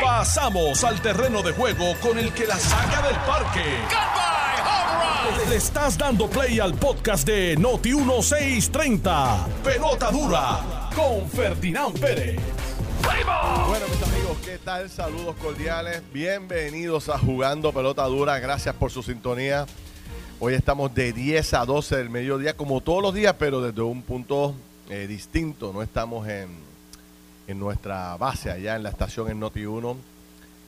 Pasamos al terreno de juego con el que la saca del parque. Le estás dando play al podcast de Noti 1630. Pelota dura con Ferdinand Pérez. Bueno, mis amigos, ¿qué tal? Saludos cordiales. Bienvenidos a Jugando Pelota Dura. Gracias por su sintonía. Hoy estamos de 10 a 12 del mediodía, como todos los días, pero desde un punto eh, distinto. No estamos en, en nuestra base allá en la estación en Noti 1.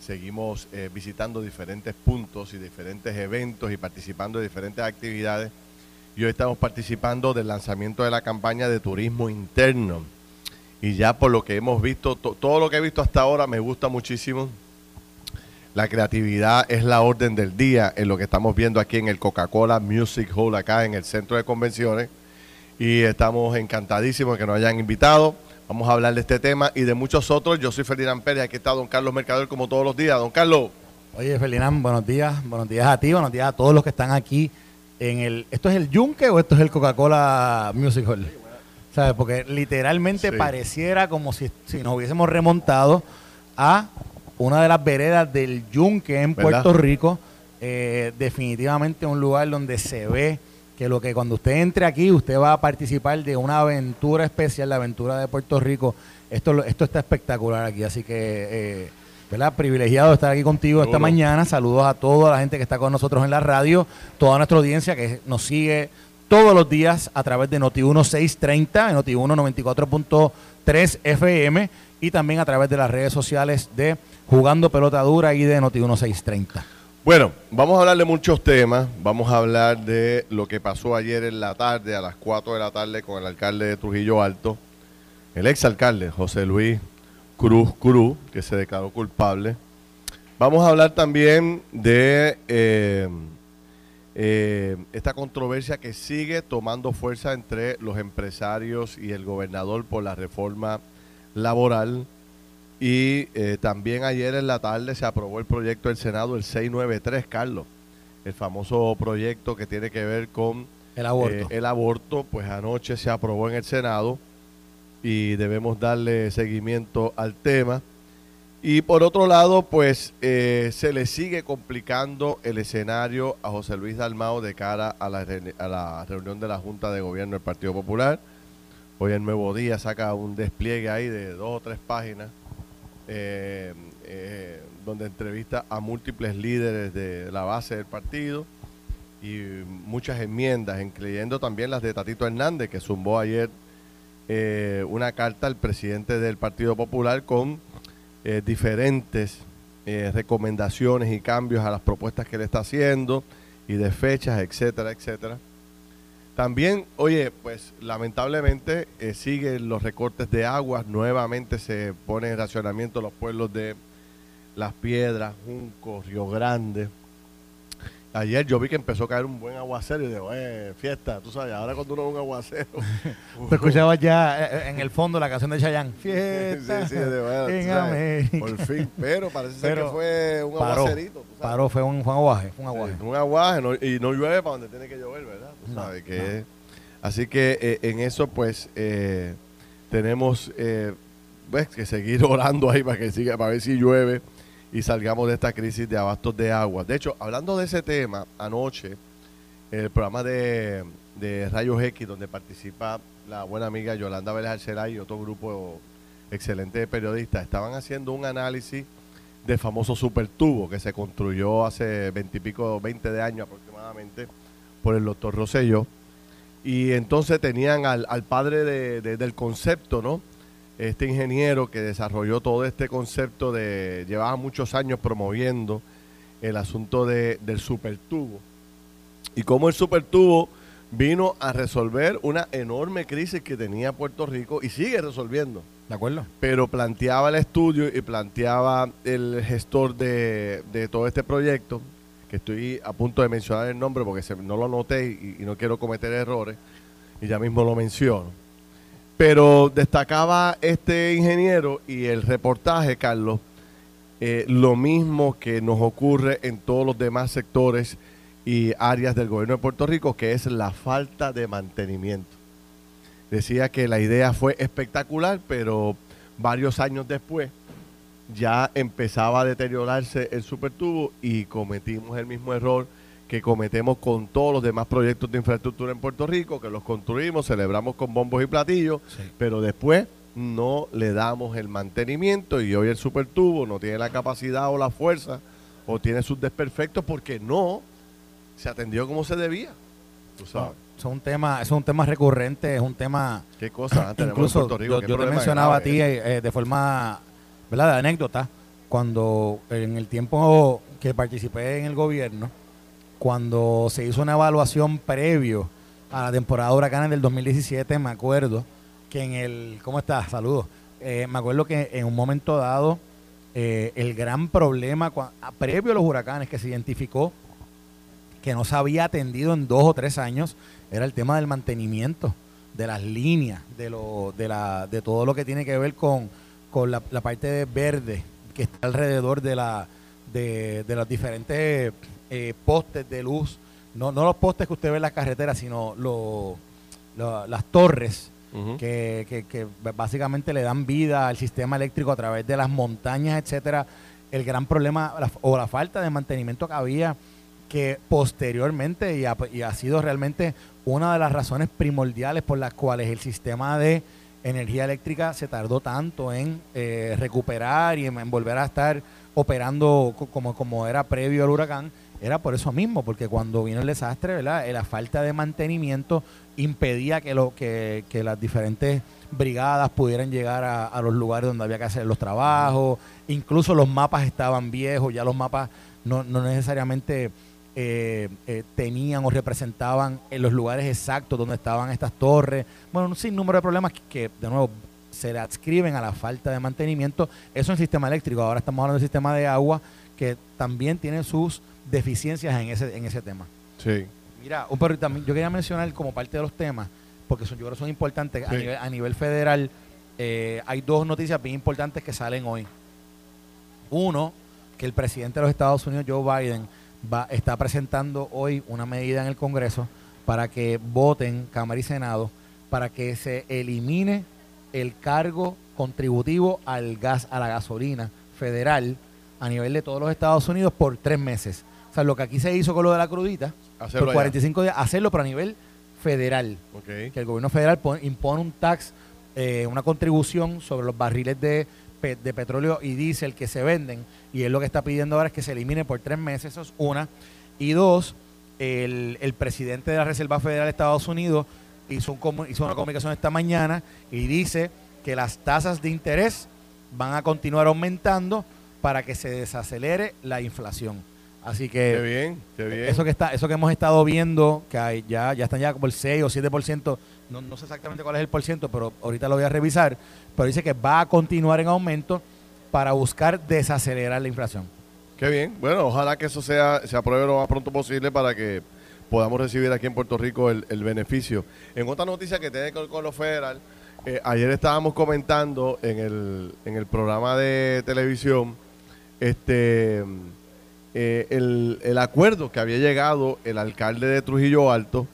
Seguimos eh, visitando diferentes puntos y diferentes eventos y participando de diferentes actividades. Y hoy estamos participando del lanzamiento de la campaña de turismo interno. Y ya por lo que hemos visto, to- todo lo que he visto hasta ahora me gusta muchísimo. La creatividad es la orden del día en lo que estamos viendo aquí en el Coca-Cola Music Hall, acá en el centro de convenciones. Y estamos encantadísimos de que nos hayan invitado. Vamos a hablar de este tema y de muchos otros. Yo soy Ferdinand Pérez, aquí está don Carlos Mercader como todos los días. Don Carlos, Oye, Ferdinand, buenos días. Buenos días a ti, buenos días a todos los que están aquí en el... ¿Esto es el Yunque o esto es el Coca-Cola Music Hall? ¿Sabes? Porque literalmente Sí. pareciera como si, si nos hubiésemos remontado a una de las veredas del Yunque en ¿Verdad? Puerto Rico. Eh, definitivamente un lugar donde se ve que lo que cuando usted entre aquí, usted va a participar de una aventura especial, la aventura de Puerto Rico. Esto, esto está espectacular aquí, así que, eh, ¿verdad? Privilegiado de estar aquí contigo esta mañana. Saludos a toda la gente que está con nosotros en la radio, toda nuestra audiencia que nos sigue todos los días a través de Noti1 630, en Noti1 94.3 FM y también a través de las redes sociales de Jugando Pelota Dura y de Noti1 630. Bueno, vamos a hablar de muchos temas. Vamos a hablar de lo que pasó ayer en la tarde, a las 4 de la tarde, con el alcalde de Trujillo Alto, el exalcalde José Luis Cruz Cruz, que se declaró culpable. Vamos a hablar también de eh, eh, esta controversia que sigue tomando fuerza entre los empresarios y el gobernador por la reforma laboral. Y eh, también ayer en la tarde se aprobó el proyecto del Senado, el 693, Carlos. El famoso proyecto que tiene que ver con El aborto. eh, el aborto, pues anoche se aprobó en el Senado y debemos darle seguimiento al tema. Y por otro lado, pues eh, se le sigue complicando el escenario a José Luis Dalmao de cara a la, a la reunión de la Junta de Gobierno del Partido Popular. Hoy el Nuevo Día saca un despliegue ahí de dos o tres páginas eh, eh, donde entrevista a múltiples líderes de la base del partido y muchas enmiendas, incluyendo también las de Tatito Hernández, que zumbó ayer eh, una carta al presidente del Partido Popular con eh, diferentes eh, recomendaciones y cambios a las propuestas que le está haciendo y de fechas, etcétera, etcétera. También, oye, pues lamentablemente eh, siguen los recortes de aguas, nuevamente se pone en racionamiento los pueblos de Las Piedras, Junco, Río Grande. Ayer yo vi que empezó a caer un buen aguacero y digo, eh, fiesta, tú sabes, ahora cuando uno ve un aguacero. Tú escuchabas ya eh, en el fondo la canción de Chayanne. Fiesta Sí, sí, de verdad, en América. Por fin, pero parece ser Pero que fue un paró, aguacerito. tú sabes. Paró, fue un, fue un aguaje, fue un aguaje. Sí, un aguaje no- y no llueve para donde tiene que llover, ¿verdad? Tú No, sabes que no. es- Así que eh, en eso, pues, eh, tenemos eh, pues, que seguir orando ahí para que siga, para ver si llueve y salgamos de esta crisis de abastos de agua. De hecho, hablando de ese tema, anoche, el programa de, de Rayos X, donde participa la buena amiga Yolanda Vélez Arcelay y otro grupo excelente de periodistas, estaban haciendo un análisis del famoso supertubo que se construyó hace veintipico, veinte de años aproximadamente por el doctor Rosselló. Y entonces tenían al, al padre de- de- del concepto, ¿no? Este ingeniero que desarrolló todo este concepto de, llevaba muchos años promoviendo el asunto de, del supertubo. Y cómo el supertubo vino a resolver una enorme crisis que tenía Puerto Rico y sigue resolviendo ¿De acuerdo? pero planteaba el estudio y planteaba el gestor de, de todo este proyecto, que estoy a punto de mencionar el nombre porque se- no lo anoté y, y no quiero cometer errores, y ya mismo lo menciono. Pero destacaba este ingeniero y el reportaje, Carlos, eh, lo mismo que nos ocurre en todos los demás sectores y áreas del gobierno de Puerto Rico, que es la falta de mantenimiento. Decía que la idea fue espectacular, pero varios años después ya empezaba a deteriorarse el supertubo y cometimos el mismo error que cometemos con todos los demás proyectos de infraestructura en Puerto Rico, que los construimos, celebramos con bombos y platillos, pero después no le damos el mantenimiento y hoy el supertubo no tiene la capacidad o la fuerza o tiene sus desperfectos porque no se atendió como se debía. Tú sabes. es un tema, es un tema recurrente, es un tema. ¿Qué cosa? Incluso yo, te mencionaba a ti eh, de forma, ¿verdad? De anécdota, cuando en el tiempo que participé en el gobierno, cuando se hizo una evaluación previo a la temporada de huracanes del 2017, me acuerdo que en el, ¿cómo estás? Saludos. Eh, me acuerdo que en un momento dado, eh, el gran problema previo a los huracanes que se identificó que no se había atendido en dos o tres años era el tema del mantenimiento de las líneas, de, lo, de, la, de todo lo que tiene que ver con, con la, parte de verde que está alrededor de, la, de, de los diferentes eh, postes de luz, no, no los postes que usted ve en las carreteras, sino las torres que, que, que, básicamente le dan vida al sistema eléctrico a través de las montañas, etcétera. El gran problema o la falta de mantenimiento que había que posteriormente y ha, sido realmente una de las razones primordiales por las cuales el sistema de energía eléctrica se tardó tanto en eh, recuperar y en, volver a estar operando como, como era previo al huracán, era por eso mismo, porque cuando vino el desastre, ¿verdad? Eh, la falta de mantenimiento impedía que, lo, que, las diferentes brigadas pudieran llegar a, los lugares donde había que hacer los trabajos, incluso los mapas estaban viejos, ya los mapas no, no necesariamente eh, eh, tenían o representaban en los lugares exactos donde estaban estas torres. Bueno, un sinnúmero de problemas que, de nuevo, se le adscriben a la falta de mantenimiento. Eso en el sistema eléctrico. Ahora estamos hablando del sistema de agua, que también tiene sus deficiencias en ese, en ese tema. Sí. Mira, un también, yo quería mencionar como parte de los temas, porque son, yo creo que son importantes. A, nivel, federal, eh, hay dos noticias bien importantes que salen hoy. Uno, que el presidente de los Estados Unidos, Joe Biden, va, está presentando hoy una medida en el Congreso para que voten Cámara y Senado para que se elimine el cargo contributivo al gas, a la gasolina federal a nivel de todos los Estados Unidos por tres meses. O sea, lo que aquí se hizo con lo de la crudita, por 45 días, hacerlo pero a nivel federal. Que el gobierno federal impone un tax, eh, una contribución sobre los barriles de de petróleo y diésel que se venden y él lo que está pidiendo ahora es que se elimine por tres meses, eso es una. Y dos, el, presidente de la Reserva Federal de Estados Unidos hizo, un, hizo una comunicación esta mañana y dice que las tasas de interés van a continuar aumentando para que se desacelere la inflación. Así que bien, qué bien. eso que está, eso que hemos estado viendo, que hay, ya, ya están ya como el 6 o 7%, no, no sé exactamente cuál es el por ciento, pero ahorita lo voy a revisar, pero dice que va a continuar en aumento para buscar desacelerar la inflación. Qué bien. Bueno, ojalá que eso sea se apruebe lo más pronto posible para que podamos recibir aquí en Puerto Rico el, beneficio. En otra noticia que tiene que ver con lo federal, eh, ayer estábamos comentando en el, en el programa de televisión este eh, el, el, acuerdo que había llegado el alcalde de Trujillo Alto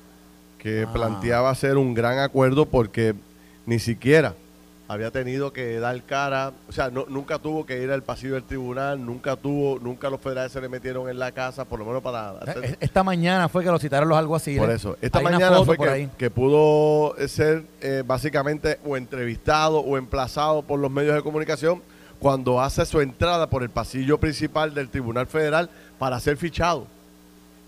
que ah. planteaba ser un gran acuerdo porque ni siquiera había tenido que dar cara, o sea, no, nunca tuvo que ir al pasillo del tribunal, nunca tuvo, nunca los federales se le metieron en la casa, por lo menos para eh, Esta mañana fue que lo citaron los alguaciles. Por eso, esta mañana fue que, que, pudo ser eh, básicamente o entrevistado o emplazado por los medios de comunicación cuando hace su entrada por el pasillo principal del Tribunal Federal para ser fichado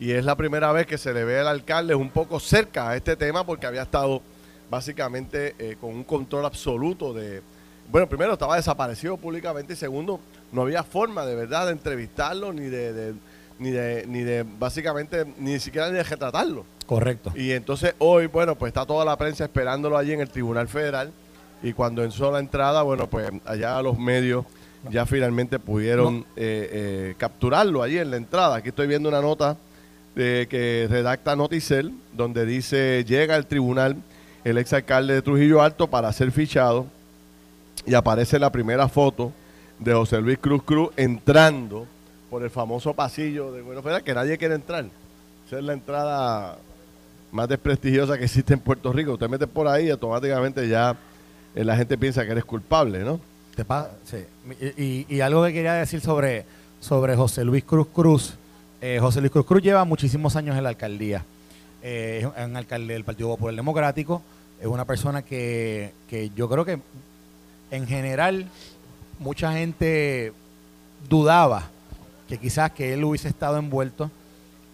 y es la primera vez que se le ve al alcalde un poco cerca a este tema porque había estado básicamente eh, con un control absoluto de... Bueno, primero estaba desaparecido públicamente y segundo, no había forma de verdad de entrevistarlo ni de, ni de ni de básicamente ni siquiera ni de retratarlo. Correcto. Y entonces hoy, bueno, pues está toda la prensa esperándolo allí en el Tribunal Federal y cuando entró la entrada, bueno, pues allá los medios ya finalmente pudieron eh, eh, capturarlo allí en la entrada. Aquí estoy viendo una nota de, que redacta Noticel, donde dice, llega al tribunal el exalcalde de Trujillo Alto para ser fichado y aparece la primera foto de José Luis Cruz Cruz entrando por el famoso pasillo de Buenos Aires, que nadie quiere entrar. Esa es la entrada más desprestigiosa que existe en Puerto Rico. Usted mete por ahí y automáticamente ya la gente piensa que eres culpable, ¿no? Te sí. y, y, algo que quería decir sobre, sobre José Luis Cruz Cruz. Eh, José Luis Cruz Cruz lleva muchísimos años en la alcaldía. Eh, es un alcalde del Partido Popular Democrático. Es una persona que, que yo creo que en general mucha gente dudaba que quizás que él hubiese estado envuelto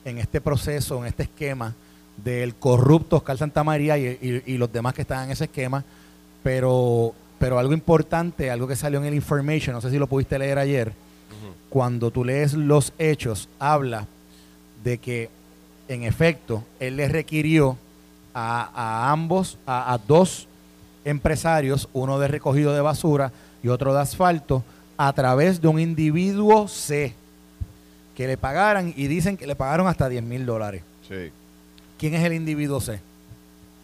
en este proceso, en este esquema del corrupto Oscar Santamaría y, y, los demás que estaban en ese esquema, pero, pero algo importante, algo que salió en el information, no sé si lo pudiste leer ayer, cuando tú lees los hechos, habla de que en efecto él le requirió a, ambos, a dos empresarios, uno de recogido de basura y otro de asfalto, a través de un individuo C, que le pagaran y dicen que le pagaron hasta 10 mil dólares. Sí. ¿Quién es el individuo C?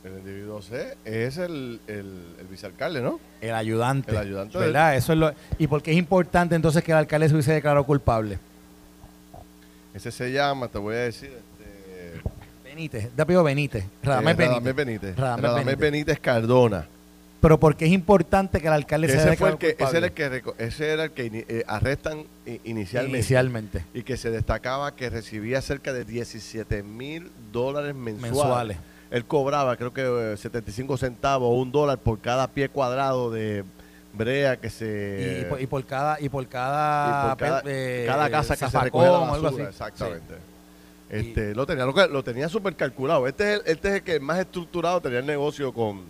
El individuo C es el, el, vicealcalde, ¿no? El ayudante. El ayudante. ¿Verdad? Eso es lo, ¿Y por qué es importante entonces que el alcalde se hubiese declarado culpable? Ese se llama, te voy a decir, este... Benítez, de apellido Benítez. Radamés Benítez. Benítez. Radamés Benítez Cardona pero porque es importante que el alcalde ese se fue el que, ese era el que ese era el que eh, arrestan inicialmente, inicialmente y que se destacaba que recibía cerca de 17 mil dólares mensuales. Él cobraba creo que 75 eh, centavos o un dólar por cada pie cuadrado de brea que se y, por, cada y por cada cada, eh, casa que se recoge la basura, exactamente este lo tenía lo, tenía súper calculado este es el, este es el que más estructurado tenía el negocio con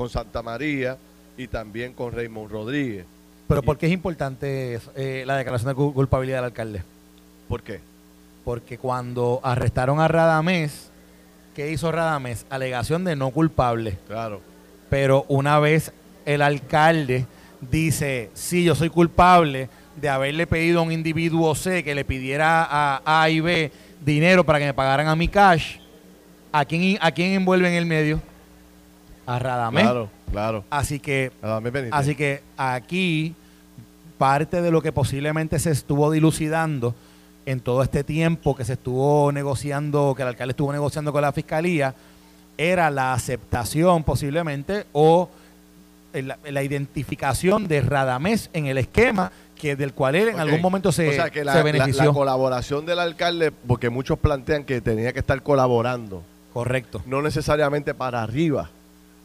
con Santa María y también con Raymond Rodríguez. Pero ¿por qué es importante eh, la declaración de culpabilidad del alcalde? ¿Por qué? Porque cuando arrestaron a Radamés, ¿qué hizo Radamés? Alegación de no culpable. Claro. Pero una vez el alcalde dice, sí, yo soy culpable de haberle pedido a un individuo C que le pidiera a A y B dinero para que me pagaran a mi cash, ¿a quién, a quién envuelve en el medio? a Radamés. Claro, claro. Así que, así que aquí parte de lo que posiblemente se estuvo dilucidando en todo este tiempo que se estuvo negociando, que el alcalde estuvo negociando con la fiscalía, era la aceptación posiblemente o la, identificación de Radamés en el esquema que del cual él en algún momento se, o que la, benefició. la colaboración del alcalde, porque muchos plantean que tenía que estar colaborando. Correcto. No necesariamente para arriba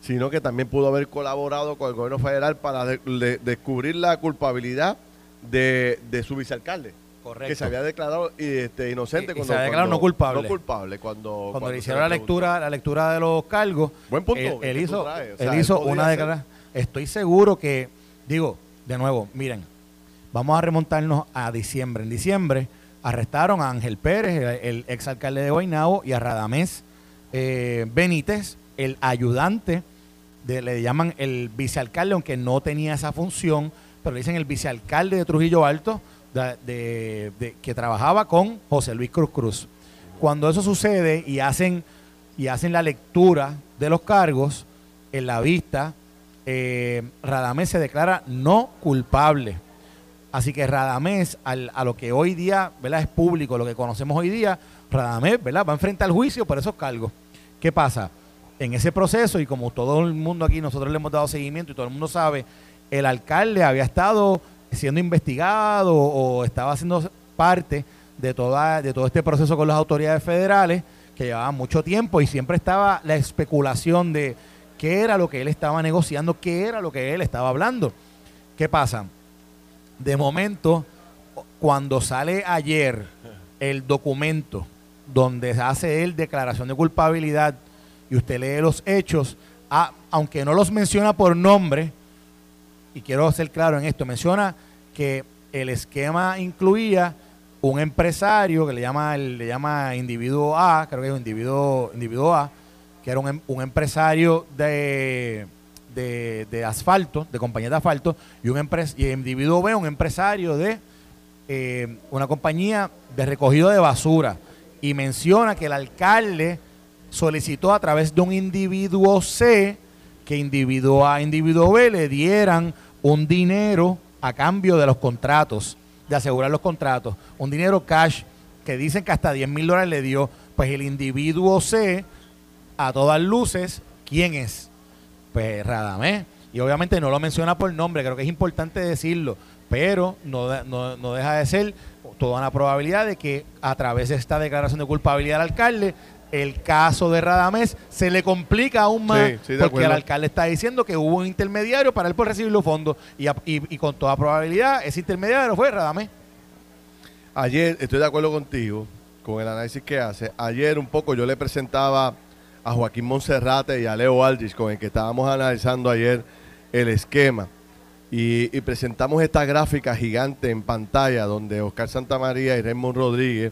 sino que también pudo haber colaborado con el gobierno federal para descubrir la culpabilidad de, su vicealcalde. Correcto. Que se había declarado este, inocente cuando, se había declarado no culpable. No culpable cuando, cuando, le hicieron la lectura, la lectura de los cargos. Buen punto. Él, hizo, él hizo una declaración. Estoy seguro que, digo, de nuevo, miren, vamos a remontarnos a diciembre. En diciembre arrestaron a Ángel Pérez, el, exalcalde de Guaynabo, y a Radamés eh, Benítez, el ayudante le llaman el vicealcalde, aunque no tenía esa función, pero le dicen el vicealcalde de Trujillo Alto, de, que trabajaba con José Luis Cruz Cruz. Cuando eso sucede y hacen, y hacen la lectura de los cargos en la vista, eh, Radamés se declara no culpable. Así que Radamés, a lo que hoy día ¿verdad? es público, lo que conocemos hoy día, Radamés ¿verdad? va a enfrentar al juicio por esos cargos. ¿Qué pasa? en ese proceso, y como todo el mundo aquí, nosotros le hemos dado seguimiento y todo el mundo sabe, el alcalde había estado siendo investigado o estaba haciendo parte de, toda, de todo este proceso con las autoridades federales, que llevaba mucho tiempo y siempre estaba la especulación de qué era lo que él estaba negociando, qué era lo que él estaba hablando. ¿Qué pasa? De momento, cuando sale ayer el documento donde hace él declaración de culpabilidad y usted lee los hechos, aunque no los menciona por nombre, y quiero ser claro en esto, menciona que el esquema incluía un empresario que le llama, le llama individuo A, creo que es un individuo, individuo A, que era un, em, empresario de, de, asfalto, de compañía de asfalto, y un y individuo B, un empresario de eh, una compañía de recogido de basura. Y menciona que el alcalde solicitó a través de un individuo C que individuo A, individuo B le dieran un dinero a cambio de los contratos, de asegurar los contratos, un dinero cash que dicen que hasta 10 mil dólares le dio, pues el individuo C, a todas luces, ¿quién es? Pues Radamés. y obviamente no lo menciona por nombre, creo que es importante decirlo, pero no, no, no deja de ser toda una probabilidad de que a través de esta declaración de culpabilidad al alcalde el caso de Radamés se le complica aún más porque el alcalde está diciendo que hubo un intermediario para él por recibir los fondos y, y, con toda probabilidad ese intermediario fue Radamés. Ayer, estoy de acuerdo contigo con el análisis que hace. Ayer un poco yo le presentaba a Joaquín Monserrate y a Leo Aldrich con el que estábamos analizando ayer el esquema. Y, y presentamos esta gráfica gigante en pantalla donde Oscar Santamaría y Raymond Rodríguez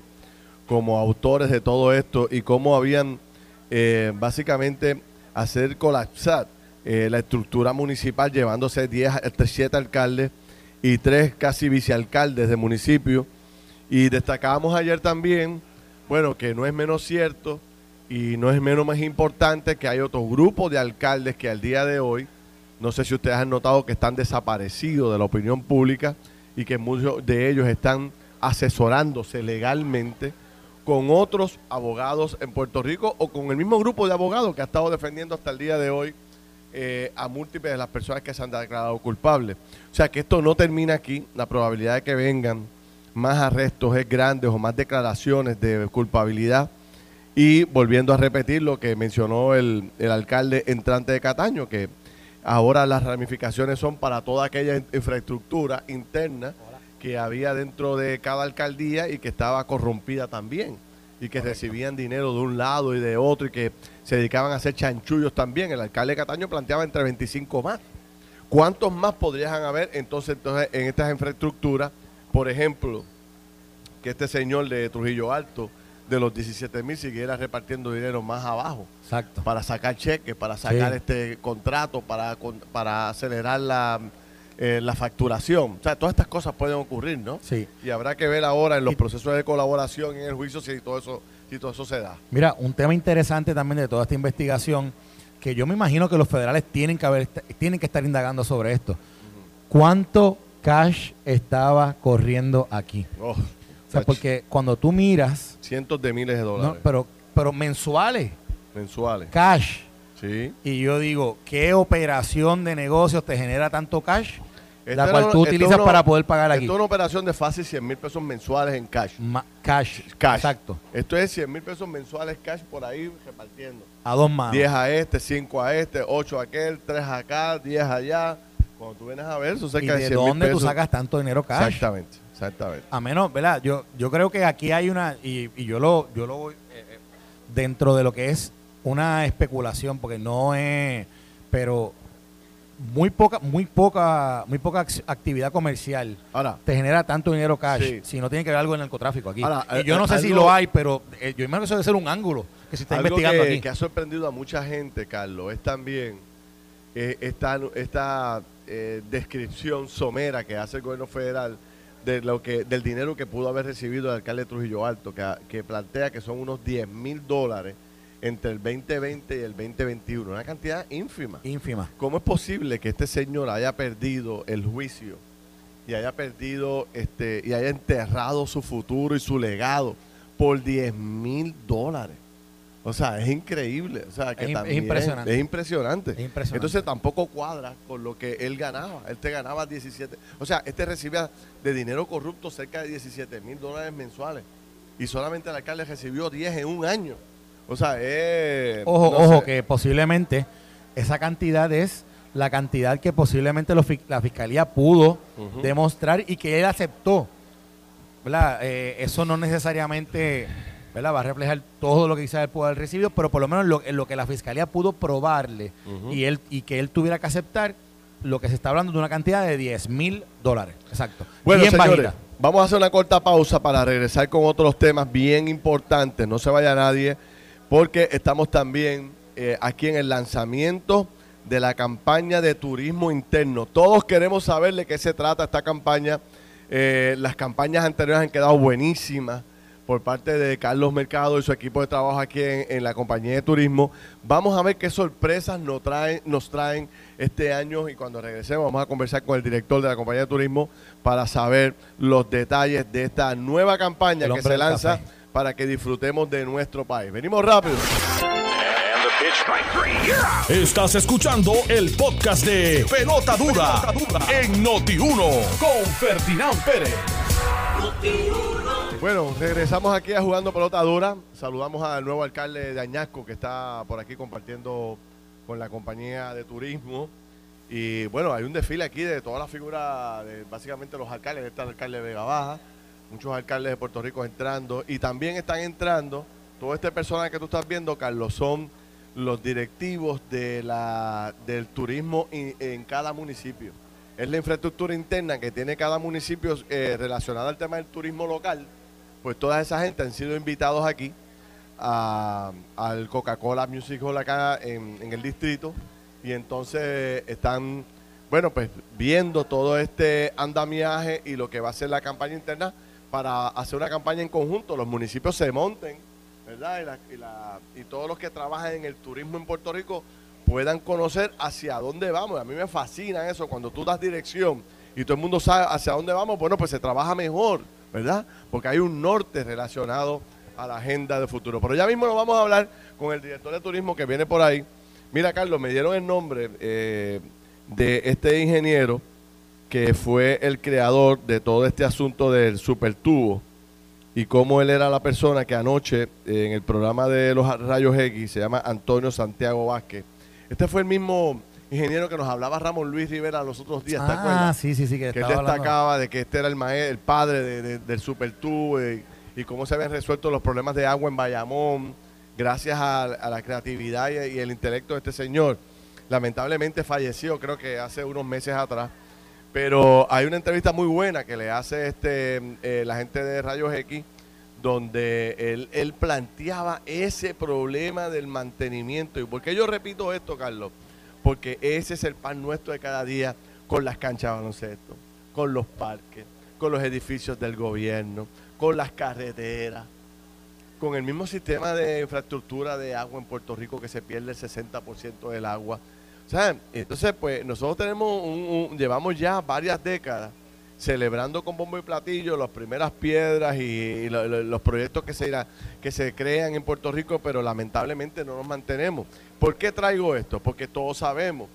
como autores de todo esto y cómo habían eh, básicamente hacer colapsar eh, la estructura municipal llevándose 10, 7 alcaldes y 3 casi vicealcaldes de municipio. Y destacábamos ayer también, bueno, que no es menos cierto y no es menos más importante que hay otro grupo de alcaldes que al día de hoy, no sé si ustedes han notado que están desaparecidos de la opinión pública y que muchos de ellos están asesorándose legalmente con otros abogados en Puerto Rico o con el mismo grupo de abogados que ha estado defendiendo hasta el día de hoy eh, a múltiples de las personas que se han declarado culpables. O sea que esto no termina aquí, la probabilidad de que vengan más arrestos es grande o más declaraciones de culpabilidad. Y volviendo a repetir lo que mencionó el, el alcalde entrante de Cataño, que ahora las ramificaciones son para toda aquella infraestructura interna que había dentro de cada alcaldía y que estaba corrompida también y que recibían dinero de un lado y de otro y que se dedicaban a hacer chanchullos también. El alcalde Cataño planteaba entre 25 más. ¿Cuántos más podrían haber entonces, entonces en estas infraestructuras? Por ejemplo, que este señor de Trujillo Alto, de los 17 mil, siguiera repartiendo dinero más abajo. Exacto. Para sacar cheques, para sacar este contrato, para, para acelerar la eh, la facturación. O sea, todas estas cosas pueden ocurrir, ¿no? Sí. Y habrá que ver ahora en los procesos de colaboración en el juicio si todo eso si todo eso se da. Mira, un tema interesante también de toda esta investigación que yo me imagino que los federales tienen que haber tienen que estar indagando sobre esto. ¿Cuánto cash estaba corriendo aquí? Oh, o sea, porque cuando tú miras cientos de miles de dólares. pero pero mensuales. Mensuales. Cash. Sí. Y yo digo, ¿qué operación de negocios te genera tanto cash? la cual tú utilizas para poder pagar aquí. Esto es una operación de fácil 100 mil pesos mensuales en cash. cash. Cash. Exacto. Esto es 100 mil pesos mensuales cash por ahí repartiendo. A dos manos. 10 a este, 5 a este, 8 a aquel, 3 acá, 10 allá. Cuando tú vienes a ver, eso cerca ¿Y de, de dónde tú sacas tanto dinero cash? Exactamente, exactamente. A menos, ¿verdad? Yo, yo creo que aquí hay una, y, y yo lo, yo lo voy, eh, eh, dentro de lo que es una especulación, porque no es, pero muy poca, muy poca, muy poca actividad comercial ahora, te genera tanto dinero cash si no tiene que ver algo en el narcotráfico aquí. y yo no eh, sé si lo hay, pero eh, yo imagino que eso debe ser un ángulo que se está investigando que, aquí. que ha sorprendido a mucha gente, Carlos, es también eh, esta, esta descripción somera que hace el gobierno federal de lo que del dinero que pudo haber recibido el alcalde Trujillo Alto, que, que plantea que son unos 10 mil dólares entre el 2020 y el 2021. Una cantidad ínfima. Ínfima. ¿Cómo es posible que este señor haya perdido el juicio y haya perdido este y haya enterrado su futuro y su legado por 10 mil dólares? O sea, es increíble. O sea, que es, también impresionante. Es, impresionante. es impresionante. Entonces tampoco cuadra con lo que él ganaba. Él te ganaba 17. O sea, este recibía de dinero corrupto cerca de 17 mil dólares mensuales. Y solamente el alcalde recibió 10 en un año. O sea, eh, Ojo, ojo, que posiblemente esa cantidad es la cantidad que posiblemente la fiscalía pudo demostrar y que él aceptó. ¿verdad? Eh, eso no necesariamente ¿verdad? va a reflejar todo lo que quizás él pudo haber recibido, pero por lo menos lo, lo que la fiscalía pudo probarle y, él, y que él tuviera que aceptar lo que se está hablando de una cantidad de 10 mil dólares. Exacto. Bueno, señores, vamos a hacer una corta pausa para regresar con otros temas bien importantes. No se vaya nadie porque estamos también eh, aquí en el lanzamiento de la campaña de turismo interno. Todos queremos saber de qué se trata esta campaña. Eh, las campañas anteriores han quedado buenísimas por parte de Carlos Mercado y su equipo de trabajo aquí en, la compañía de turismo. Vamos a ver qué sorpresas nos traen, nos traen este año y cuando regresemos vamos a conversar con el director de la compañía de turismo para saber los detalles de esta nueva campaña que se lanza para que disfrutemos de nuestro país. Venimos rápido. Estás escuchando el podcast de Pelota Dura, en Noti1 con Ferdinand Pérez. Bueno, regresamos aquí a Jugando Pelota Dura. Saludamos al nuevo alcalde de Añasco que está por aquí compartiendo con la compañía de turismo. Y bueno, hay un desfile aquí de todas las figuras, de básicamente los alcaldes. Está el alcalde de Vega Baja, muchos alcaldes de Puerto Rico entrando. Y también están entrando todo este personaje que tú estás viendo, Carlos, son los directivos de la, del turismo en cada municipio. Es la infraestructura interna que tiene cada municipio eh, relacionada al tema del turismo local. Pues toda esa gente han sido invitados aquí al Coca-Cola Music Hall acá en, en, el distrito y entonces están, bueno, pues viendo todo este andamiaje y lo que va a ser la campaña interna para hacer una campaña en conjunto. Los municipios se monten ¿verdad? Y, todos los que trabajan en el turismo en Puerto Rico puedan conocer hacia dónde vamos. A mí me fascina eso, cuando tú das dirección y todo el mundo sabe hacia dónde vamos, bueno, pues se trabaja mejor, ¿verdad? Porque hay un norte relacionado a la agenda de futuro. Pero ya mismo nos vamos a hablar con el director de turismo que viene por ahí. Mira, Carlos, me dieron el nombre eh, de este ingeniero que fue el creador de todo este asunto del supertubo y cómo él era la persona que anoche en el programa de los rayos X se llama Antonio Santiago Vázquez. Este fue el mismo ingeniero que nos hablaba Ramón Luis Rivera los otros días, ¿te ah, acuerdas? sí, sí, sí. Que, él destacaba de que este era el, maestro, el padre del supertubo y, y, cómo se habían resuelto los problemas de agua en Bayamón gracias a, la creatividad y, el intelecto de este señor. Lamentablemente falleció, creo que hace unos meses atrás. Pero hay una entrevista muy buena que le hace este eh, la gente de Rayos X, donde él, él, planteaba ese problema del mantenimiento. ¿Y por qué yo repito esto, Carlos? Porque ese es el pan nuestro de cada día con las canchas de baloncesto, con los parques, con los edificios del gobierno, con las carreteras, con el mismo sistema de infraestructura de agua en Puerto Rico que se pierde el 60% del agua entonces, pues nosotros tenemos un, llevamos ya varias décadas celebrando con bombo y platillo las primeras piedras y, los proyectos que se, que se crean en Puerto Rico, pero lamentablemente no nos mantenemos. ¿Por qué traigo esto? Porque todos sabemos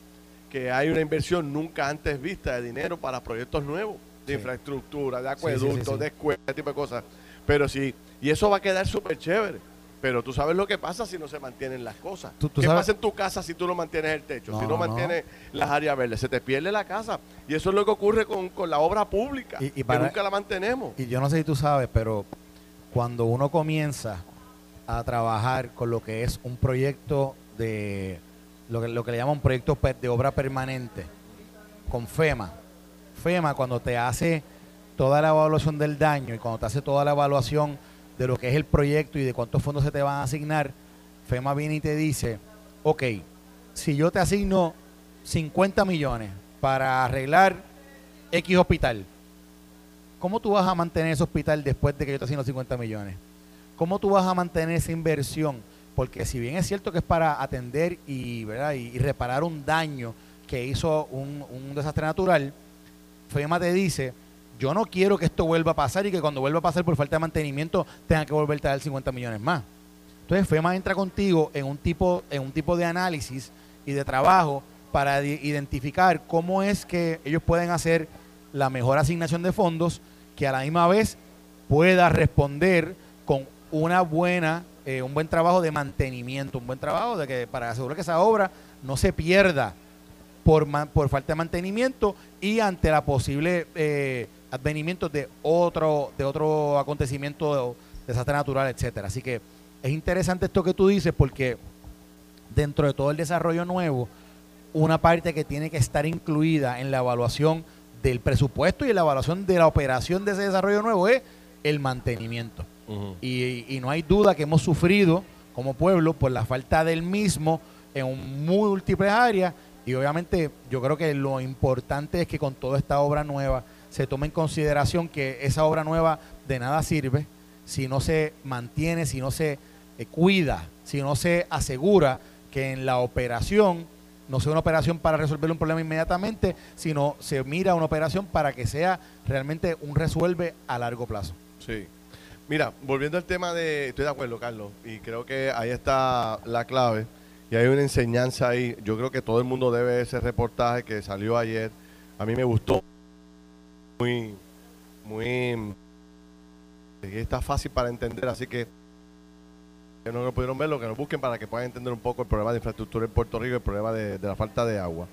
que hay una inversión nunca antes vista de dinero para proyectos nuevos, de infraestructura, de acueductos, de escuelas, ese tipo de cosas. Pero sí, y eso va a quedar súper chévere. Pero tú sabes lo que pasa si no se mantienen las cosas. ¿Qué pasa en tu casa si tú no mantienes el techo? si no, mantienes las áreas verdes, se te pierde la casa. Y eso es lo que ocurre con, la obra pública, y, que nunca la mantenemos. Y yo no sé si tú sabes, pero cuando uno comienza a trabajar con lo que es un proyecto de, lo que, lo que le llaman un proyecto de obra permanente, con FEMA, FEMA cuando te hace toda la evaluación del daño y cuando te hace toda la evaluación de lo que es el proyecto y de cuántos fondos se te van a asignar, FEMA viene y te dice, ok, si yo te asigno 50 millones para arreglar X hospital, ¿cómo tú vas a mantener ese hospital después de que yo te asigno 50 millones? ¿Cómo tú vas a mantener esa inversión? Porque si bien es cierto que es para atender y, ¿verdad? reparar un daño que hizo un, un desastre natural, FEMA te dice, yo no quiero que esto vuelva a pasar y que cuando vuelva a pasar por falta de mantenimiento tenga que volver a dar 50 millones más. Entonces FEMA entra contigo en un tipo, en un tipo de análisis y de trabajo para identificar cómo es que ellos pueden hacer la mejor asignación de fondos que a la misma vez pueda responder con una buena, eh, un buen trabajo de mantenimiento, un buen trabajo de que para asegurar que esa obra no se pierda por, por falta de mantenimiento y ante la posible eh, advenimientos de otro, de otro acontecimiento, de desastre natural, etcétera. Así que es interesante esto que tú dices porque dentro de todo el desarrollo nuevo, una parte que tiene que estar incluida en la evaluación del presupuesto y en la evaluación de la operación de ese desarrollo nuevo es el mantenimiento. y, y, no hay duda que hemos sufrido como pueblo por la falta del mismo en múltiples áreas y obviamente yo creo que lo importante es que con toda esta obra nueva se tome en consideración que esa obra nueva de nada sirve si no se mantiene, si no se eh, cuida, si no se asegura que en la operación no sea una operación para resolver un problema inmediatamente, sino se mira una operación para que sea realmente un resuelve a largo plazo. Sí. Mira, volviendo al tema de, estoy de acuerdo, Carlos, y creo que ahí está la clave, y hay una enseñanza ahí. Yo creo que todo el mundo debe ese reportaje que salió ayer. A mí me gustó. Muy, muy... Está fácil para entender, así que que no lo pudieron verlo, que nos busquen para que puedan entender un poco el problema de infraestructura en Puerto Rico el problema de, la falta de agua.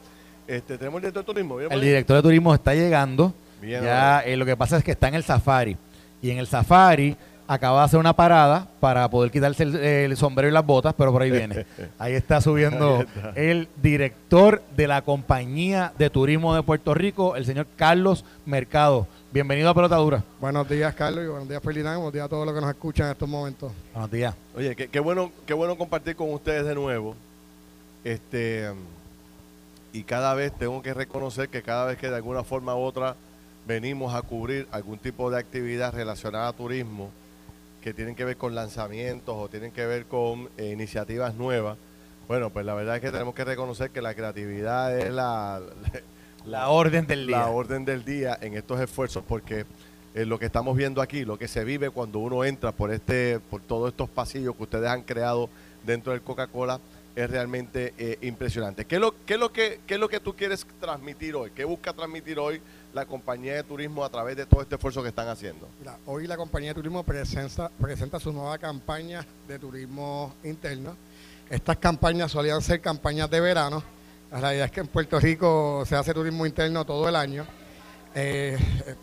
Este, tenemos el director de turismo. El director de turismo está llegando. ya eh, lo que pasa es que está en el safari. Y en el safari acaba de hacer una parada para poder quitarse el, sombrero y las botas, pero por ahí viene. Ahí está subiendo el director de la compañía de turismo de Puerto Rico, el señor Carlos Mercado. Bienvenido a Pelotadura. Buenos días, Carlos, y buenos días, Ferdinand. Buenos días a todos los que nos escuchan en estos momentos. Buenos días. Oye, qué, bueno, qué bueno compartir con ustedes de nuevo. Este y cada vez tengo que reconocer que cada vez que de alguna forma u otra venimos a cubrir algún tipo de actividad relacionada a turismo, que tienen que ver con lanzamientos o tienen que ver con eh, iniciativas nuevas, bueno, pues la verdad es que tenemos que reconocer que la creatividad es la, la orden del día. La orden del día en estos esfuerzos, porque eh, lo que estamos viendo aquí, lo que se vive cuando uno entra por este, por todos estos pasillos que ustedes han creado dentro del Coca-Cola, es realmente eh, impresionante. ¿Qué es, lo, qué, es lo que, ¿Qué es lo que tú quieres transmitir hoy? ¿Qué busca transmitir hoy la compañía de turismo a través de todo este esfuerzo que están haciendo? hoy la compañía de turismo presenta, presenta su nueva campaña de turismo interno. Estas campañas solían ser campañas de verano. La realidad es que en Puerto Rico se hace turismo interno todo el año. Eh,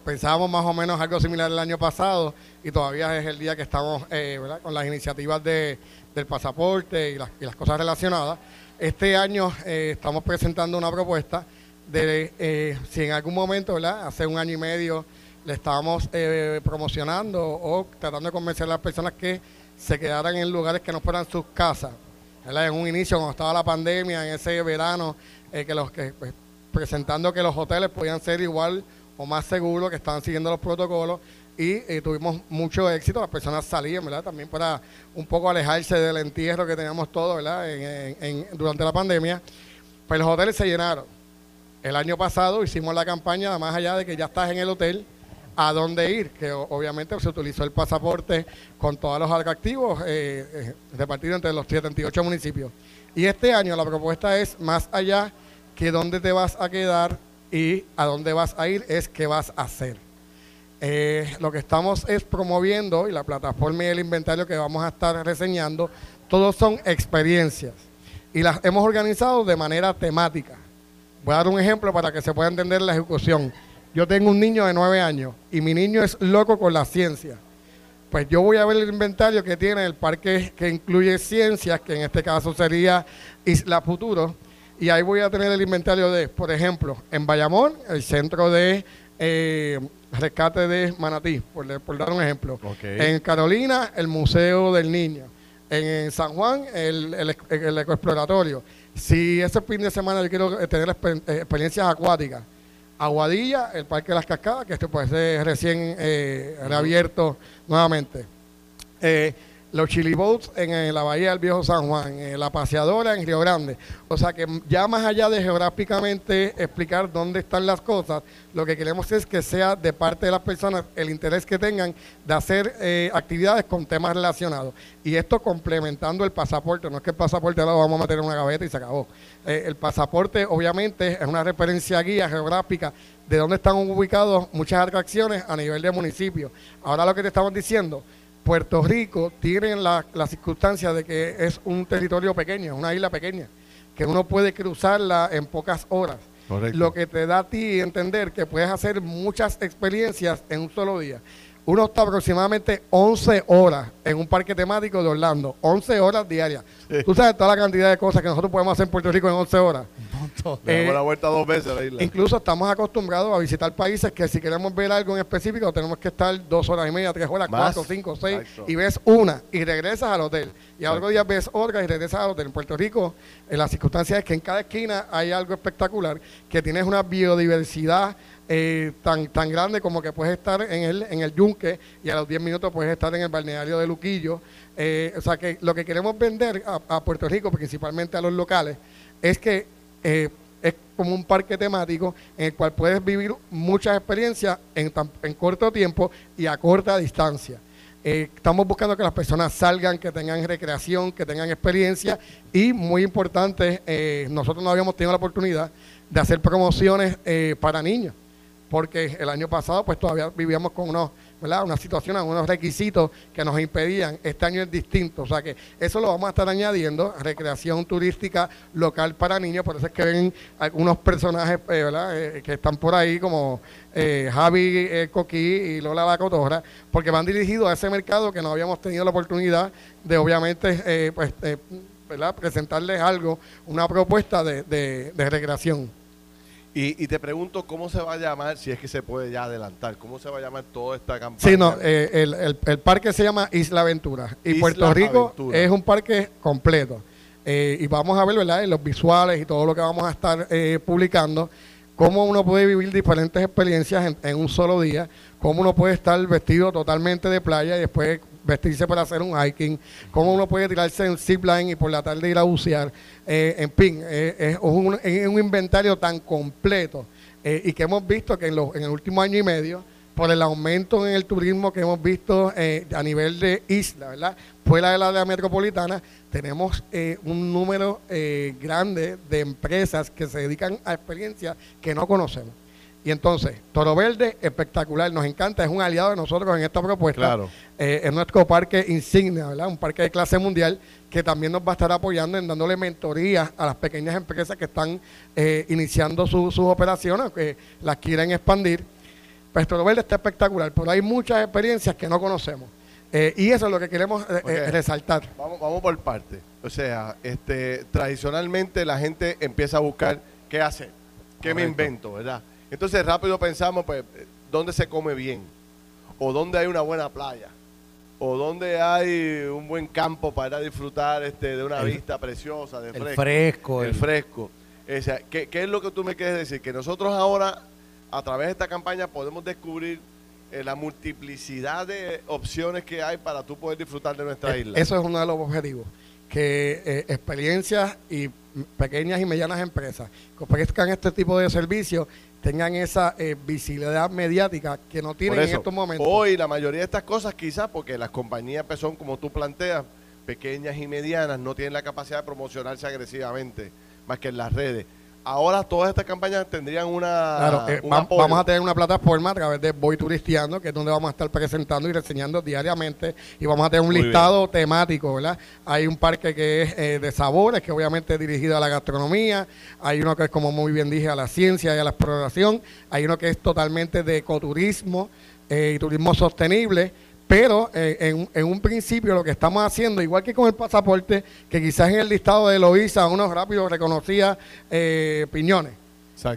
pensábamos más o menos algo similar el año pasado y todavía es el día que estamos eh, con las iniciativas de, del pasaporte y las, cosas relacionadas. Este año eh, estamos presentando una propuesta de si en algún momento, ¿verdad? hace un año y medio, le estábamos promocionando o tratando de convencer a las personas que se quedaran en lugares que no fueran sus casas. En un inicio, cuando estaba la pandemia, en ese verano, que los que pues, presentando que los hoteles podían ser igual o más seguros, que estaban siguiendo los protocolos y eh, tuvimos mucho éxito. Las personas salían, ¿verdad? También para un poco alejarse del entierro que teníamos todos, ¿verdad? durante la pandemia. Pues los hoteles se llenaron. El año pasado hicimos la campaña, más allá de que ya estás en el hotel, a dónde ir, que obviamente se utilizó el pasaporte con todos los atractivos eh, eh, repartidos entre los 78 municipios. Y este año la propuesta es más allá que dónde te vas a quedar y a dónde vas a ir es qué vas a hacer. Eh, lo que estamos es promoviendo y la plataforma y el inventario que vamos a estar reseñando, todos son experiencias y las hemos organizado de manera temática. Voy a dar un ejemplo para que se pueda entender la ejecución. Yo tengo un niño de nueve años y mi niño es loco con la ciencia. Pues yo voy a ver el inventario que tiene el parque que incluye ciencias, que en este caso sería Isla Futuro y ahí voy a tener el inventario de, por ejemplo, en Bayamón, el centro de eh, rescate de Manatí, por, dar un ejemplo. En Carolina, el Museo del Niño. En, San Juan, el, el, ecoexploratorio. Si ese fin de semana yo quiero tener eh, experiencias acuáticas, Aguadilla, el Parque de las Cascadas, que esto puede ser recién eh, reabierto nuevamente. Eh, los chili boats en, la bahía del Viejo San Juan, en la paseadora en Río Grande. O sea que ya más allá de geográficamente explicar dónde están las cosas, lo que queremos es que sea de parte de las personas el interés que tengan de hacer eh, actividades con temas relacionados. Y esto complementando el pasaporte, no es que el pasaporte lo vamos a meter en una gaveta y se acabó. Eh, el pasaporte obviamente es una referencia guía geográfica de dónde están ubicados muchas atracciones a nivel de municipio. Ahora lo que te estamos diciendo Puerto Rico tiene la, circunstancia de que es un territorio pequeño, una isla pequeña, que uno puede cruzarla en pocas horas. Lo que te da a ti entender que puedes hacer muchas experiencias en un solo día. Uno está aproximadamente 11 horas en un parque temático de Orlando, 11 horas diarias. Tú sabes toda la cantidad de cosas que nosotros podemos hacer en Puerto Rico en 11 horas. Eh, la vuelta dos veces a la isla. Incluso estamos acostumbrados a visitar países que si queremos ver algo en específico tenemos que estar dos horas y media, tres horas, cuatro, cinco, seis, y ves una y regresas al hotel. Y al otro día ves otra y regresas al hotel. En Puerto Rico, en la circunstancia es que en cada esquina hay algo espectacular, que tienes una biodiversidad eh, tan, tan grande como que puedes estar en el, en el yunque y a los 10 minutos puedes estar en el balneario de Luquillo. Eh, o sea que lo que queremos vender a, Puerto Rico, principalmente a los locales, es que eh, es como un parque temático en el cual puedes vivir muchas experiencias en, en corto tiempo y a corta distancia. Eh, estamos buscando que las personas salgan, que tengan recreación, que tengan experiencia y muy importante, eh, nosotros no habíamos tenido la oportunidad de hacer promociones para niños, porque el año pasado pues todavía vivíamos con unos una situación, unos requisitos que nos impedían. Este año es distinto, o sea que eso lo vamos a estar añadiendo, recreación turística local para niños, por eso es que ven algunos personajes eh, ¿verdad? Eh, que están por ahí como eh, Javi Coquí y Lola La Cotorra, porque van dirigidos a ese mercado que no habíamos tenido la oportunidad de obviamente pues, ¿verdad? presentarles algo, una propuesta de recreación. Y, te pregunto cómo se va a llamar, si es que se puede ya adelantar, cómo se va a llamar toda esta campaña. Sí, no, eh, el, parque se llama Isla Aventura y Puerto Rico es un parque completo. Eh, y vamos a ver, ¿verdad?, en los visuales y todo lo que vamos a estar eh, publicando, cómo uno puede vivir diferentes experiencias en, en un solo día, cómo uno puede estar vestido totalmente de playa y después vestirse para hacer un hiking, cómo uno puede tirarse en zipline y por la tarde ir a bucear. Eh, en fin, eh, es, un, inventario tan completo eh, y que hemos visto que en, los, en el último año y medio, por el aumento en el turismo que hemos visto a nivel de isla, ¿verdad? Fuera de la área metropolitana, tenemos un número grande de empresas que se dedican a experiencias que no conocemos. Y entonces, Toro Verde, espectacular, nos encanta, es un aliado de nosotros en esta propuesta. Claro. Eh, es nuestro parque insignia, ¿verdad? Un parque de clase mundial que también nos va a estar apoyando en dándole mentoría a las pequeñas empresas que están eh, iniciando sus operaciones, que las quieren expandir. Pues Toro Verde está espectacular, pero hay muchas experiencias que no conocemos. Eh, y eso es lo que queremos resaltar. Vamos, vamos por parte. O sea, este, tradicionalmente la gente empieza a buscar qué hacer, qué me invento, ¿verdad? Entonces rápido pensamos, pues, ¿dónde se come bien? ¿O dónde hay una buena playa? ¿O dónde hay un buen campo para disfrutar este, de una vista preciosa, de fresco? El fresco. El, fresco. ¿qué, es lo que tú me quieres decir? Que nosotros ahora, a través de esta campaña, podemos descubrir eh, la multiplicidad de opciones que hay para tú poder disfrutar de nuestra isla. Eso es uno de los objetivos. Que eh, experiencias y pequeñas y medianas empresas que ofrezcan este tipo de servicios tengan esa eh, visibilidad mediática que no tienen en estos momentos. Hoy la mayoría de estas cosas quizás porque las compañías pues, son como tú planteas, pequeñas y medianas, no tienen la capacidad de promocionarse agresivamente más que en las redes. Ahora todas estas campañas tendrían una eh, vamos a tener una plataforma a través de Voy Turisteando, que es donde vamos a estar presentando y reseñando diariamente y vamos a tener un listado temático, ¿verdad? Hay un parque que es eh, de sabores, que obviamente es dirigido a la gastronomía, hay uno que es como muy bien dije a la ciencia y a la exploración, hay uno que es totalmente de ecoturismo eh, y turismo sostenible pero eh, en, un principio lo que estamos haciendo, igual que con el pasaporte, que quizás en el listado de Loisa uno rápido reconocía eh, piñones.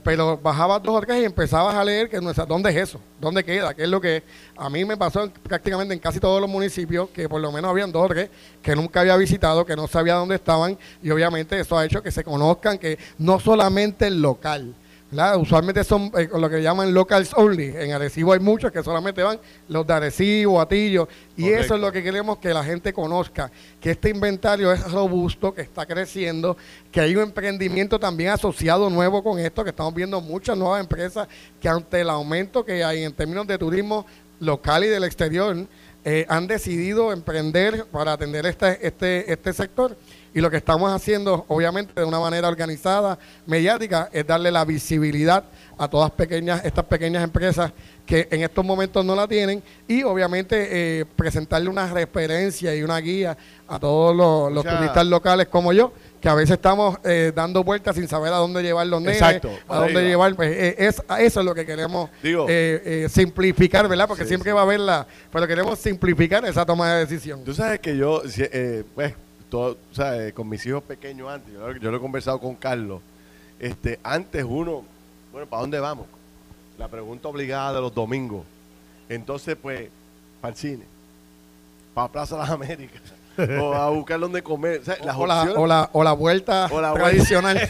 Pero bajabas dos o tres y empezabas a leer que dónde es eso, dónde queda, qué es lo que a mí me pasó prácticamente en casi todos los municipios, que por lo menos habían dos o tres que nunca había visitado, que no sabía dónde estaban, y obviamente eso ha hecho que se conozcan que no solamente el local, Usualmente son eh, lo que llaman locals only. En Arecibo hay muchos que solamente van los de Arecibo, Atillo. Y eso es lo que queremos que la gente conozca, que este inventario es robusto, que está creciendo, que hay un emprendimiento también asociado nuevo con esto, que estamos viendo muchas nuevas empresas que ante el aumento que hay en términos de turismo local y del exterior, eh, han decidido emprender para atender este, este, este sector. Y lo que estamos haciendo, obviamente, de una manera organizada, mediática, es darle la visibilidad a todas pequeñas, estas pequeñas empresas que en estos momentos no la tienen y obviamente eh, presentarle una referencia y una guía a todos los, turistas locales como yo, que a veces estamos eh, dando vueltas sin saber a dónde llevar los nenes, a dónde llevar, pues, eh, es, eso es lo que queremos simplificar, ¿verdad? Porque siempre va a haberla, pero queremos simplificar esa toma de decisión. Tú sabes que yo, pues, todo, con mis hijos pequeños antes, yo, lo he conversado con Carlos, este, antes uno, bueno, ¿para dónde vamos? La pregunta obligada de los domingos. Entonces, pues, para el cine, para Plaza las Américas, o a buscar dónde comer. O, la, o, la, vuelta tradicional,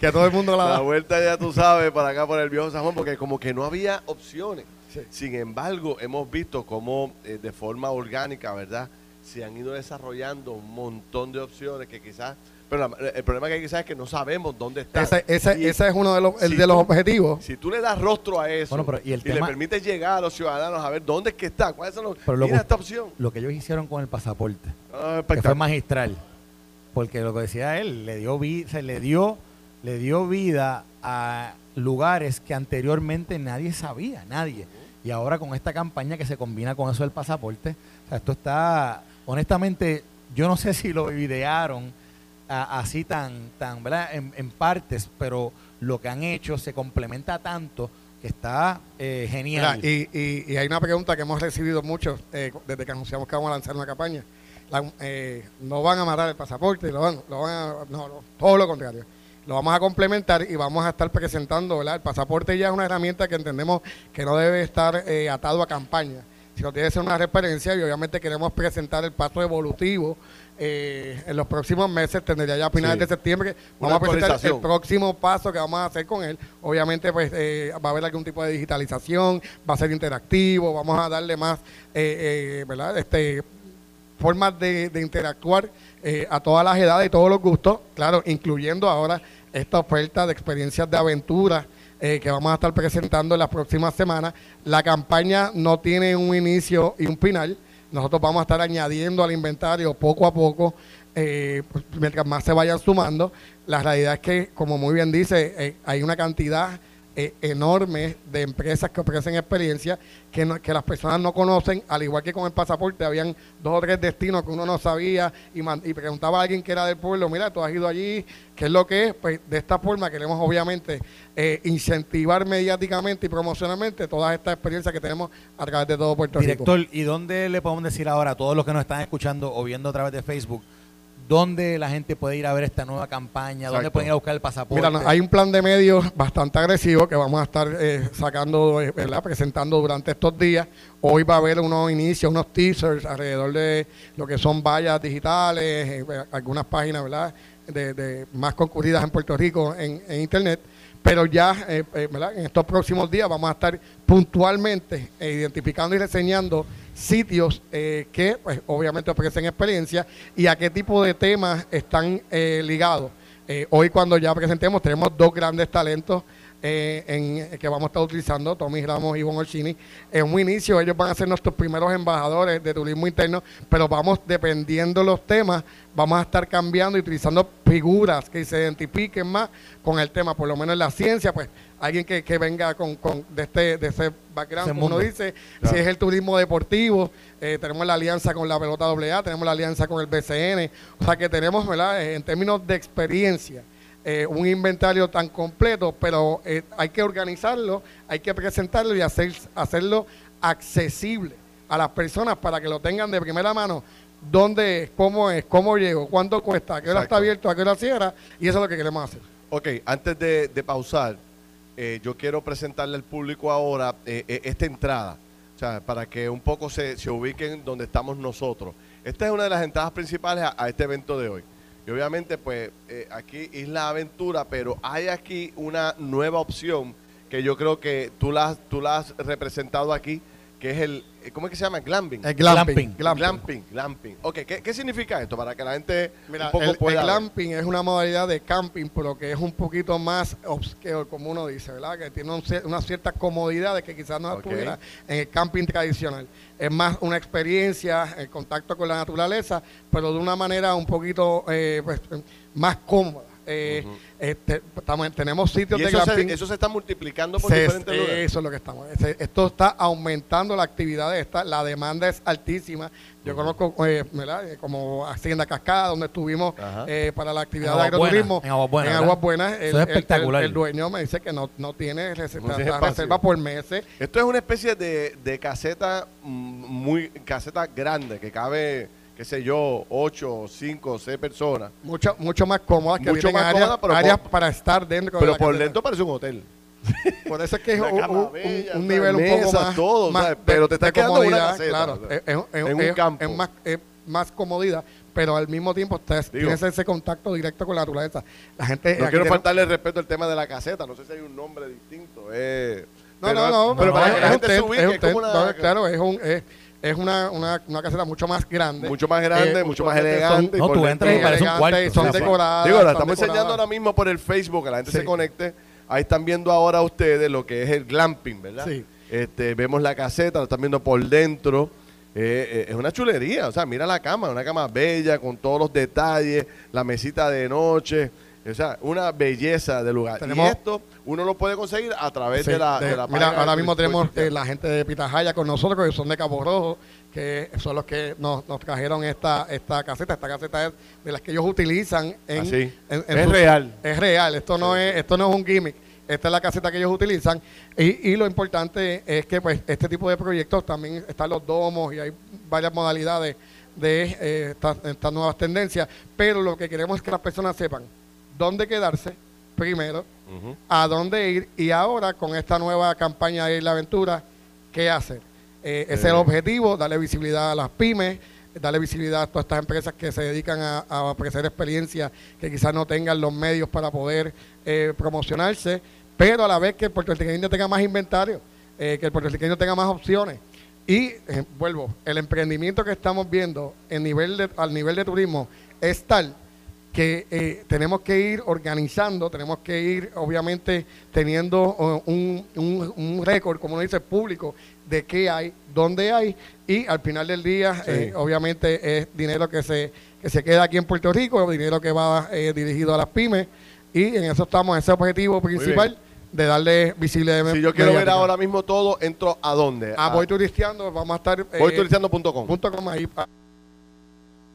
que todo el mundo la da. La vuelta ya tú sabes, para acá, por el viejo San Juan, porque como que no había opciones. Sin embargo, hemos visto cómo eh, de forma orgánica, ¿verdad? Se han ido desarrollando un montón de opciones que quizás Pero la- el problema que hay saber es que no sabemos dónde está. Ese, ese, Y ese es uno de los, el si de los tú- objetivos. Si tú le das rostro a eso Bueno, pero y el le tema- permites llegar a los ciudadanos a ver dónde es que está, cuáles son los... Pero lo mira que- esta opción. Lo que ellos hicieron con el pasaporte. Ah, que fue magistral. Porque lo que decía él, le dio, vi- se le dio, le dio vida a lugares que anteriormente nadie sabía, nadie. Y ahora con esta campaña que se combina con eso del pasaporte, o sea, esto está, honestamente, yo no sé si lo idearon a- así tan, tan, ¿verdad? En, partes, pero lo que han hecho se complementa tanto que está eh, genial. y, hay una pregunta que hemos recibido muchos eh, desde que anunciamos que vamos a lanzar una campaña. Eh, no van a matar el pasaporte, lo van, a- no, no, todo lo contrario. Lo vamos a complementar y vamos a estar presentando. El pasaporte ya es una herramienta que entendemos que no debe estar eh, atado a campaña, sino tiene que ser una referencia y obviamente queremos presentar el paso evolutivo eh, en los próximos meses, tendría ya a finales Sí. de septiembre, vamos a presentar el próximo paso que vamos a hacer con él. Obviamente, pues eh, va a haber algún tipo de digitalización, va a ser interactivo, vamos a darle más, eh, eh, ¿verdad? Este, formas de, de interactuar a todas las edades y todos los gustos, claro, incluyendo ahora esta oferta de experiencias de aventura eh, que vamos a estar presentando en las próximas semanas. La campaña no tiene un inicio y un final. Nosotros vamos a estar añadiendo al inventario poco a poco, eh, mientras más se vayan sumando. La realidad es que, como muy bien dice, eh, hay una cantidad eh, enorme de empresas que ofrecen experiencia que, no- que las personas no conocen, al igual que con el pasaporte, habían dos o tres destinos que uno no sabía y, man- y preguntaba a alguien que era del pueblo, mira, tú has ido allí, ¿qué es lo que es? Pues de esta forma queremos obviamente eh, incentivar mediáticamente y promocionalmente todas estas experiencias que tenemos a través de todo Puerto Rico. Director, ¿y dónde le podemos decir ahora a todos los que nos están escuchando o viendo a través de Facebook, dónde la gente puede ir a ver esta nueva campaña, dónde pueden ir a buscar el pasaporte? Mira, hay un plan de medios bastante agresivo que vamos a estar eh, sacando, eh, ¿verdad? presentando durante estos días. Hoy va a haber unos inicios, unos teasers alrededor de lo que son vallas digitales, eh, algunas páginas ¿verdad? De, de más concurridas en Puerto Rico en, en Internet. Pero ya eh, ¿verdad? en estos próximos días vamos a estar puntualmente identificando y reseñando sitios eh, que pues, obviamente ofrecen experiencia y a qué tipo de temas están eh, ligados. Eh, hoy cuando ya presentemos tenemos dos grandes talentos eh, en, que vamos a estar utilizando, Tommy Ramos y Juan Orchini. En un inicio ellos van a ser nuestros primeros embajadores de turismo interno, pero vamos, dependiendo los temas, vamos a estar cambiando y utilizando figuras que se identifiquen más con el tema, por lo menos en la ciencia, pues alguien que, que venga con, con de este de ese background, como uno dice, Claro. si es el turismo deportivo, eh, tenemos la alianza con la pelota AA, tenemos la alianza con el BCN, o sea que tenemos, ¿verdad? Eh, en términos de experiencia, eh, un inventario tan completo, pero eh, hay que organizarlo, hay que presentarlo y hacer, hacerlo accesible a las personas para que lo tengan de primera mano. ¿Dónde es? ¿Cómo es? ¿Cómo llego? ¿Cuánto cuesta? ¿A qué hora Exacto. está abierto? ¿A qué hora cierra? Y eso es lo que queremos hacer. Ok, antes de, de pausar, eh, yo quiero presentarle al público ahora eh, eh, esta entrada, o sea, para que un poco se, se ubiquen donde estamos nosotros. Esta es una de las entradas principales a, a este evento de hoy. Y obviamente, pues, eh, aquí Isla Aventura, pero hay aquí una nueva opción que yo creo que tú la, tú la has representado aquí, que es el, eh, ¿cómo es que se llama? Glamping. El glamping. glamping. glamping, glamping. Ok, ¿qué, qué significa esto? Para que la gente Mira, un poco el, el pueda... ver. glamping es una modalidad de camping, pero que es un poquito más obscure, como uno dice, ¿verdad? Que tiene un cier- unas ciertas comodidades que quizás no Ok. tuviera en el camping tradicional. Es más una experiencia, el contacto con la naturaleza, pero de una manera un poquito eh, pues, más cómoda. Eh, este, estamos- tenemos sitios Y de eso se, eso se está multiplicando por Se- diferentes lugares. Eso es lo que estamos. Esto está aumentando la actividad de esta, la demanda es altísima. Yo conozco, eh, ¿verdad? Eh, como Hacienda Cascada, donde estuvimos eh, para la actividad En de agroturismo. en Aguas Buenas, En. Aguas Buenas, el, Eso es el- el- espectacular. El, dueño me dice que no, no tiene reserva, reserva por meses. Esto es una especie de, de caseta mm, muy caseta grande que cabe, qué sé yo, 8, 5, 6 personas. Mucho, mucho más cómodas que Mucho más áreas, cómoda, pero áreas por- para estar dentro de Pero la por dentro parece un hotel. Por eso es que es un, un- bella, un sea, nivel un poco más, todo, más. Pero te estás de quedando una caseta, claro, o sea, es, es- es- en un es- campo. es más, es más comodidad, pero al mismo tiempo estás- Digo, tienes ese contacto directo con la naturaleza. La gente No quiero faltarle el respeto al tema de la caseta. No sé si hay un nombre distinto. eh, No, pero- no, no, Pero no, para que la un gente se ubique, es un como una- claro, es un, es- una, una, una caseta mucho más grande. Mucho más grande, Eh, mucho más elegante. No, por tú entras y parece un cuarto. Son decoradas. Digo, la estamos enseñando ahora mismo por el Facebook, que la gente Sí. se conecte. Ahí están viendo ahora ustedes lo que es el glamping, ¿verdad? Sí. Este, vemos la caseta, la están viendo por dentro. Eh, eh, es una chulería, o sea, mira la cama, una cama bella, con todos los detalles, la mesita de noche, o sea, una belleza de lugar. Tenemos- y esto uno lo puede conseguir a través Sí, de la, de- de la mira, página ahora mismo tenemos eh, la gente de Pitahaya con nosotros, que son de Cabo Rojo, que son los que nos, nos trajeron esta, esta caseta. Esta caseta es de las que ellos utilizan en, Ah, sí. en- en Es real. Es real, esto no es, esto no es un gimmick. Esta es la caseta que ellos utilizan. Y, y lo importante es que pues este tipo de proyectos también están los domos y hay varias modalidades de eh, estas, estas nuevas tendencias. Pero lo que queremos es que las personas sepan dónde quedarse primero, A dónde ir y ahora con esta nueva campaña de la aventura, ¿qué hacer? Eh, ese es el Eh. objetivo, darle visibilidad a las pymes, darle visibilidad a todas estas empresas que se dedican a, a ofrecer experiencias que quizás no tengan los medios para poder eh, promocionarse, pero a la vez que el puertorriqueño tenga más inventario, eh, que el puertorriqueño tenga más opciones. Y vuelvo, el emprendimiento que estamos viendo en nivel de, al nivel de turismo es tal que eh, tenemos que ir organizando, tenemos que ir obviamente teniendo uh, un, un- un récord, como uno dice, público de qué hay, dónde hay y al final del día Sí. eh, obviamente es dinero que se, que se queda aquí en Puerto Rico, dinero que va eh, dirigido a las pymes y en eso estamos, en ese objetivo principal de darle visibilidad. Si yo quiero ver ahora mismo todo, entro a dónde? a Voy Turisteando, vamos a estar... eh, voyturisteando.com. punto com ahí.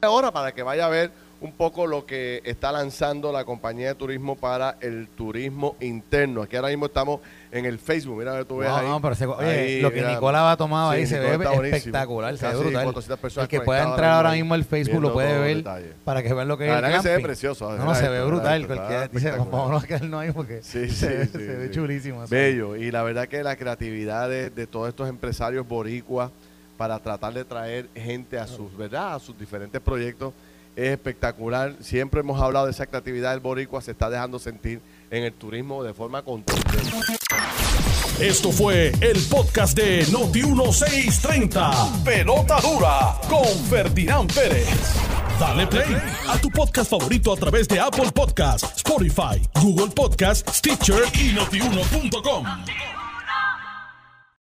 ahora para que vaya a ver un poco lo que está lanzando la compañía de turismo para el turismo interno. Aquí ahora mismo estamos en el Facebook. Mira, ver, tú ves No, ahí. no, pero se- oye, Ahí, lo que mira. Nicola ha tomado Sí, ahí se Nicola ve espectacular, se ve brutal. 400 personas El que pueda entrar ahora mismo al Facebook lo puede ver detalles. para que vean lo que La es el que se ve precioso, No, no, se ve brutal. Cualquiera dice, vámonos a quedarnos ahí porque Sí, sí, se, se ve chulísimo. Bello. Y la verdad que la creatividad de, de todos estos empresarios boricuas para tratar de traer gente a sus, ¿verdad? A sus diferentes proyectos es espectacular. Siempre hemos hablado de esa creatividad del boricua, se está dejando sentir en el turismo de forma contundente. Esto fue el podcast de Noti 1630. Pelota dura con Ferdinand Pérez. Dale play a tu podcast favorito a través de Apple Podcasts, Spotify, Google Podcasts, Stitcher y notiuno.com.